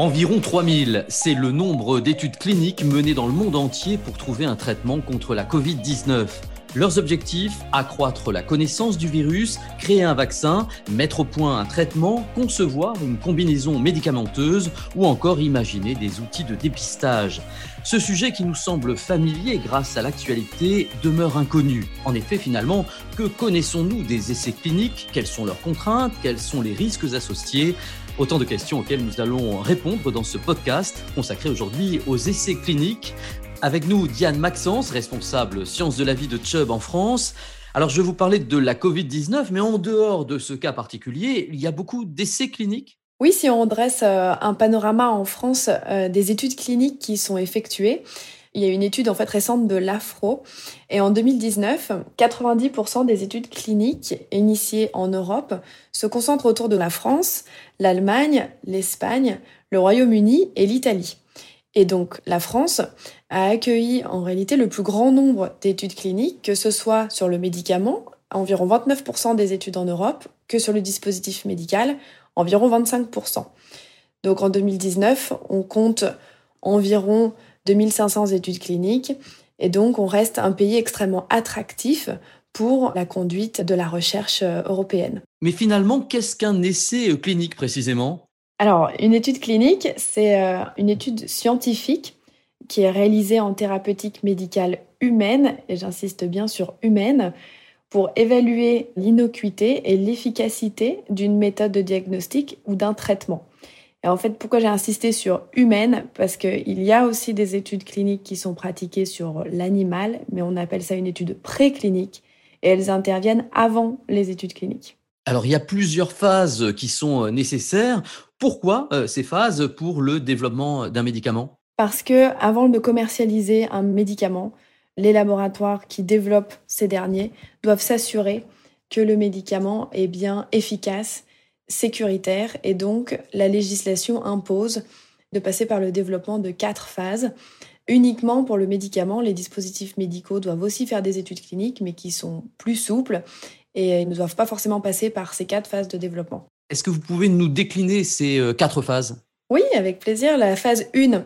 Environ 3000, c'est le nombre d'études cliniques menées dans le monde entier pour trouver un traitement contre la Covid-19. Leurs objectifs accroître la connaissance du virus, créer un vaccin, mettre au point un traitement, concevoir une combinaison médicamenteuse ou encore imaginer des outils de dépistage. Ce sujet qui nous semble familier grâce à l'actualité demeure inconnu. En effet, finalement, que connaissons-nous des essais cliniques? Quelles sont leurs contraintes? Quels sont les risques associés? Autant de questions auxquelles nous allons répondre dans ce podcast consacré aujourd'hui aux essais cliniques. Avec nous, Diane Maxence, responsable sciences de la vie de Chubb en France. Alors, je vais vous parler de la Covid-19, mais en dehors de ce cas particulier, il y a beaucoup d'essais cliniques oui, si on dresse euh, un panorama en France euh, des études cliniques qui sont effectuées, il y a une étude en fait récente de l'AFRO et en 2019, 90% des études cliniques initiées en Europe se concentrent autour de la France, l'Allemagne, l'Espagne, le Royaume-Uni et l'Italie. Et donc la France a accueilli en réalité le plus grand nombre d'études cliniques, que ce soit sur le médicament, environ 29% des études en Europe, que sur le dispositif médical, environ 25%. Donc en 2019, on compte environ 2500 études cliniques et donc on reste un pays extrêmement attractif pour la conduite de la recherche euh, européenne. Mais finalement, qu'est-ce qu'un essai clinique précisément? Alors, une étude clinique, c'est euh, une étude scientifique qui est réalisée en thérapeutique médicale humaine, et j'insiste bien sur humaine, pour évaluer l'innocuité et l'efficacité d'une méthode de diagnostic ou d'un traitement. Et en fait, pourquoi j'ai insisté sur humaine? Parce qu'il y a aussi des études cliniques qui sont pratiquées sur l'animal, mais on appelle ça une étude préclinique, et elles interviennent avant les études cliniques. Alors, il y a plusieurs phases qui sont euh, nécessaires. Pourquoi euh, ces phases pour le développement d'un médicament? Parce que avant de commercialiser un médicament, les laboratoires qui développent ces derniers doivent s'assurer que le médicament est bien efficace, sécuritaire, et donc la législation impose de passer par le développement de quatre phases. Uniquement pour le médicament, les dispositifs médicaux doivent aussi faire des études cliniques, mais qui sont plus souples et ne doivent pas forcément passer par ces quatre phases de développement. Est-ce que vous pouvez nous décliner ces euh, quatre phases? Oui, avec plaisir. La phase 1,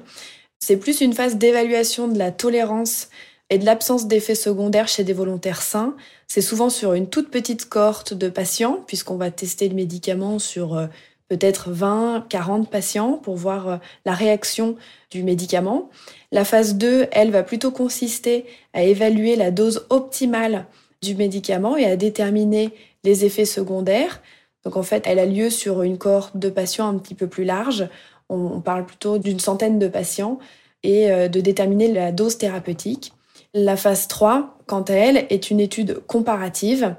c'est plus une phase d'évaluation de la tolérance et de l'absence d'effets secondaires chez des volontaires sains. C'est souvent sur une toute petite cohorte de patients, puisqu'on va tester le médicament sur euh, peut-être 20, 40 patients pour voir euh, la réaction du médicament. La phase 2, elle, va plutôt consister à évaluer la dose optimale du médicament et à déterminer les effets secondaires. Donc en fait, elle a lieu sur une cohorte de patients un petit peu plus large. On parle plutôt d'une centaine de patients et euh, de déterminer la dose thérapeutique. La phase 3, quant à elle, est une étude comparative.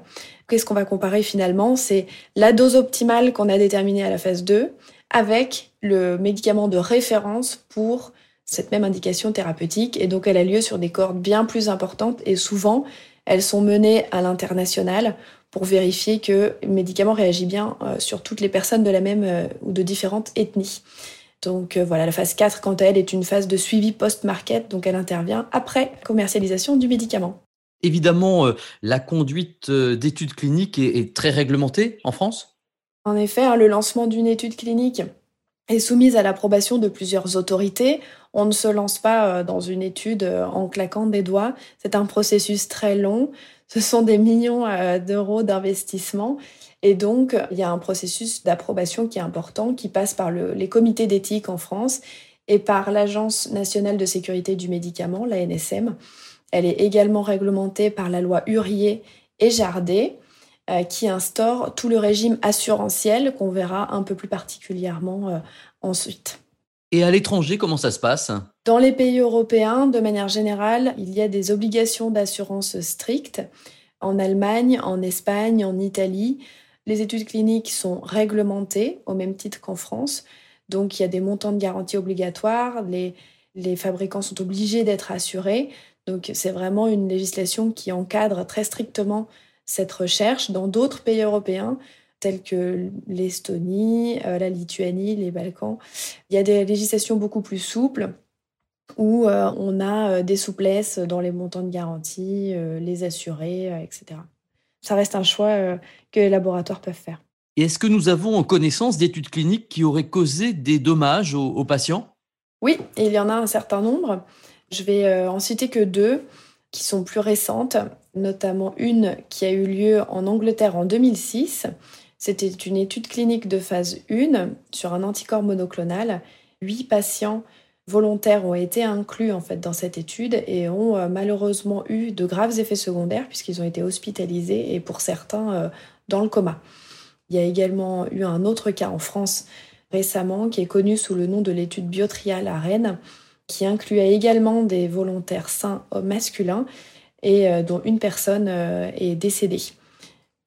Qu'est-ce qu'on va comparer finalement? C'est la dose optimale qu'on a déterminée à la phase 2 avec le médicament de référence pour cette même indication thérapeutique. Et donc elle a lieu sur des cohortes bien plus importantes et souvent elles sont menées à l'international pour vérifier que le médicament réagit bien euh, sur toutes les personnes de la même euh, ou de différentes ethnies. Donc euh, voilà, la phase 4, quant à elle, est une phase de suivi post-market, donc elle intervient après commercialisation du médicament. Évidemment, la conduite d'études cliniques est, très réglementée en France En effet, hein, le lancement d'une étude clinique est soumise à l'approbation de plusieurs autorités. On ne se lance pas euh, dans une étude euh, en claquant des doigts. C'est un processus très long. Ce sont des millions euh, d'euros d'investissement. Et donc, il y a un processus d'approbation qui est important, qui passe par les comités d'éthique en France et par l'Agence nationale de sécurité du médicament, la NSM. Elle est également réglementée par la loi Hurier et Jardet. Qui instaure tout le régime assurantiel qu'on verra un peu plus particulièrement ensuite. Et à l'étranger, comment ça se passe? Dans les pays européens, de manière générale, il y a des obligations d'assurance strictes. En Allemagne, en Espagne, en Italie, les études cliniques sont réglementées au même titre qu'en France. Donc il y a des montants de garantie obligatoires, les, les fabricants sont obligés d'être assurés. Donc c'est vraiment une législation qui encadre très strictement cette recherche dans d'autres pays européens tels que l'Estonie, euh, la Lituanie, les Balkans. Il y a des législations beaucoup plus souples où euh, on a euh, des souplesses dans les montants de garantie, les assurés, etc. Ça reste un choix que les laboratoires peuvent faire. Et est-ce que nous avons en connaissance d'études cliniques qui auraient causé des dommages aux, patients? Oui, il y en a un certain nombre. Je vais en citer que deux qui sont plus récentes, notamment une qui a eu lieu en Angleterre en 2006. C'était une étude clinique de phase 1 sur un anticorps monoclonal. Huit patients volontaires ont été inclus en fait dans cette étude et ont euh, malheureusement eu de graves effets secondaires puisqu'ils ont été hospitalisés et pour certains euh, dans le coma. Il y a également eu un autre cas en France récemment qui est connu sous le nom de l'étude Biotrial à Rennes qui incluait également des volontaires sains masculins et euh, dont une personne est décédée.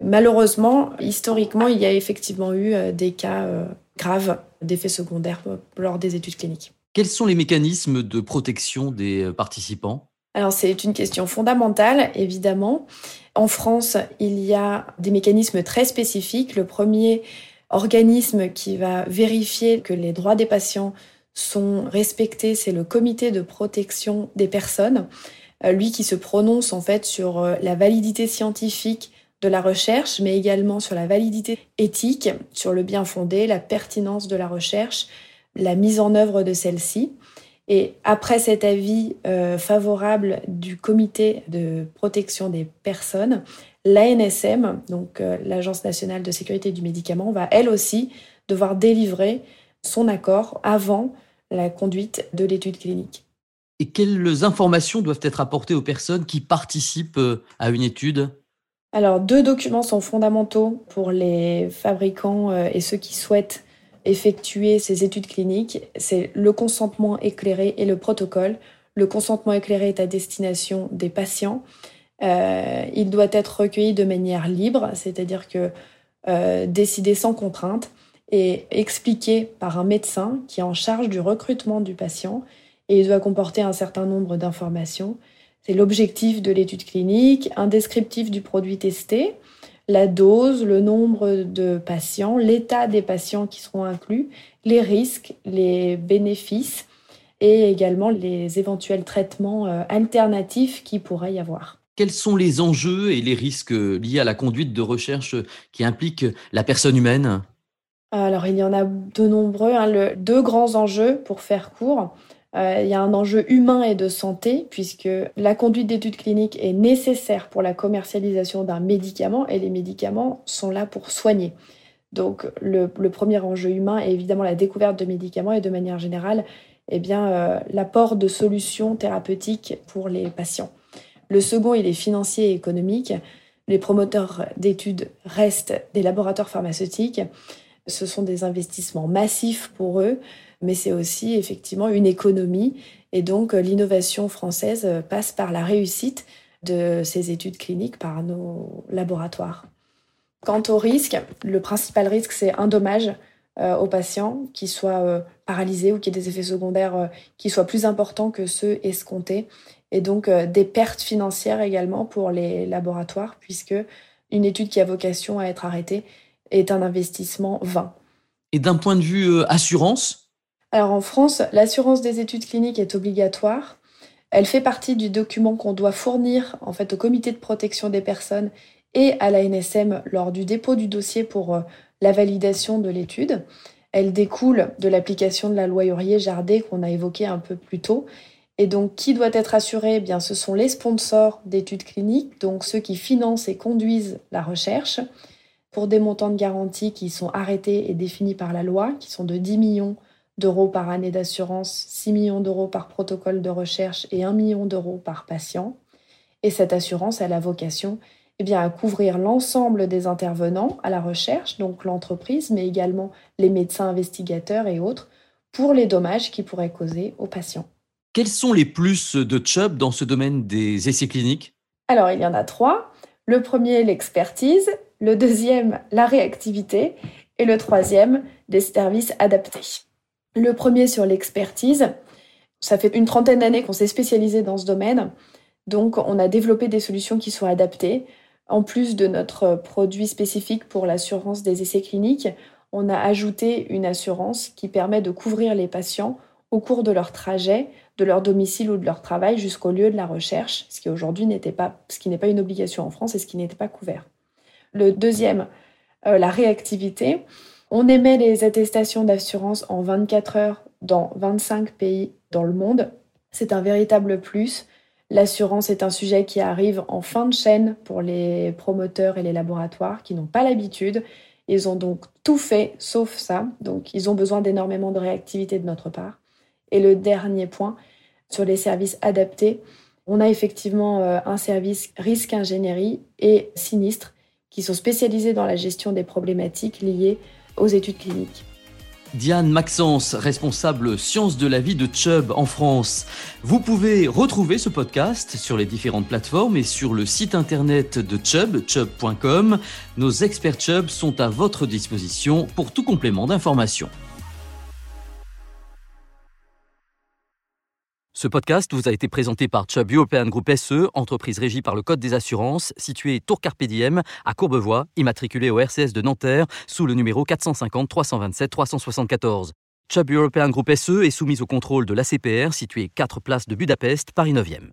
Malheureusement, historiquement, il y a effectivement eu des cas graves d'effets secondaires lors des études cliniques. Quels sont les mécanismes de protection des euh, participants? Alors c'est une question fondamentale, évidemment. En France, il y a des mécanismes très spécifiques. Le premier organisme qui va vérifier que les droits des patients sont respectés, c'est le comité de protection des personnes, euh, lui qui se prononce en fait sur euh, la validité scientifique de la recherche, mais également sur la validité éthique, sur le bien fondé, la pertinence de la recherche la mise en œuvre de celle-ci. Et après cet avis euh, favorable du comité de protection des personnes, l'ANSM, donc euh, l'Agence nationale de sécurité du médicament, va elle aussi devoir délivrer son accord avant la conduite de l'étude clinique. Et quelles informations doivent être apportées aux personnes qui participent euh, à une étude? Alors, deux documents sont fondamentaux pour les fabricants et ceux qui souhaitent effectuer ces études cliniques, c'est le consentement éclairé et le protocole. Le consentement éclairé est à destination des patients. Euh, il doit être recueilli de manière libre, c'est-à-dire que euh, décidé sans contrainte et expliqué par un médecin qui est en charge du recrutement du patient et il doit comporter un certain nombre d'informations. C'est l'objectif de l'étude clinique, un descriptif du produit testé, la dose, le nombre de patients, l'état des patients qui seront inclus, les risques, les bénéfices et également les éventuels traitements euh, alternatifs qui pourraient y avoir. Quels sont les enjeux et les risques liés à la conduite de recherche qui impliquent la personne humaine? Alors, il y en a de nombreux. Hein. deux grands enjeux, pour faire court. Euh, il y a un enjeu humain et de santé, puisque la conduite d'études cliniques est nécessaire pour la commercialisation d'un médicament, et les médicaments sont là pour soigner. Donc le, premier enjeu humain est évidemment la découverte de médicaments et de manière générale, eh euh, l'apport de solutions thérapeutiques pour les patients. Le second, il est financier et économique. Les promoteurs d'études restent des laboratoires pharmaceutiques. Ce sont des investissements massifs pour eux mais c'est aussi effectivement une économie. Et donc euh, l'innovation française euh, passe par la réussite de ces études cliniques par nos laboratoires. Quant au risque, le principal risque, c'est un dommage euh, aux patients qui soient paralysés ou qui aient des effets secondaires qui soient plus importants que ceux escomptés. Et donc des pertes financières également pour les laboratoires, puisque une étude qui a vocation à être arrêtée est un investissement vain. Et d'un point de vue assurance, alors en France, l'assurance des études cliniques est obligatoire. Elle fait partie du document qu'on doit fournir en fait au comité de protection des personnes et à la NSM lors du dépôt du dossier pour euh, la validation de l'étude. Elle découle de l'application de la loi Hurier-Jardet qu'on a évoquée un peu plus tôt. Et donc, qui doit être assuré? Eh Bien, ce sont les sponsors d'études cliniques, donc ceux qui financent et conduisent la recherche, pour des montants de garantie qui sont arrêtés et définis par la loi, qui sont de 10 millions d'euros par année d'assurance, 6 millions d'euros par protocole de recherche et 1 million d'euros par patient. Et cette assurance, elle a vocation eh bien, à couvrir l'ensemble des intervenants à la recherche, donc l'entreprise, mais également les médecins investigateurs et autres, pour les dommages qu'ils pourraient causer aux patients. Quels sont les plus de Chubb dans ce domaine des essais cliniques? Alors, il y en a trois. Le premier, l'expertise. Le deuxième, la réactivité. Et le troisième, des services adaptés. Le premier sur l'expertise. Ça fait une trentaine d'années qu'on s'est spécialisé dans ce domaine. Donc, on a développé des solutions qui sont adaptées. En plus de notre produit spécifique pour l'assurance des essais cliniques, on a ajouté une assurance qui permet de couvrir les patients au cours de leur trajet, de leur domicile ou de leur travail jusqu'au lieu de la recherche, ce qui aujourd'hui n'était pas, ce qui n'est pas une obligation en France et ce qui n'était pas couvert. Le deuxième la réactivité. On émet les attestations d'assurance en 24 heures dans 25 pays dans le monde. C'est un véritable plus. L'assurance est un sujet qui arrive en fin de chaîne pour les promoteurs et les laboratoires qui n'ont pas l'habitude. Ils ont donc tout fait sauf ça. Donc ils ont besoin d'énormément de réactivité de notre part. Et le dernier point, sur les services adaptés, on a effectivement euh, un service risque ingénierie et sinistre qui sont spécialisés dans la gestion des problématiques liées aux études cliniques. Diane Maxence, responsable sciences de la vie de Chubb en France. Vous pouvez retrouver ce podcast sur les différentes plateformes et sur le site internet de Chubb, chubb.com. Nos experts Chubb sont à votre disposition pour tout complément d'information. Ce podcast vous a été présenté par Chubb European Group SE, entreprise régie par le Code des assurances, située Tour Carpe Diem à Courbevoie, immatriculée au RCS de Nanterre sous le numéro 450 327 374. Chubb European Group SE est soumise au contrôle de l'ACPR, située 4 places de Budapest, Paris 9e.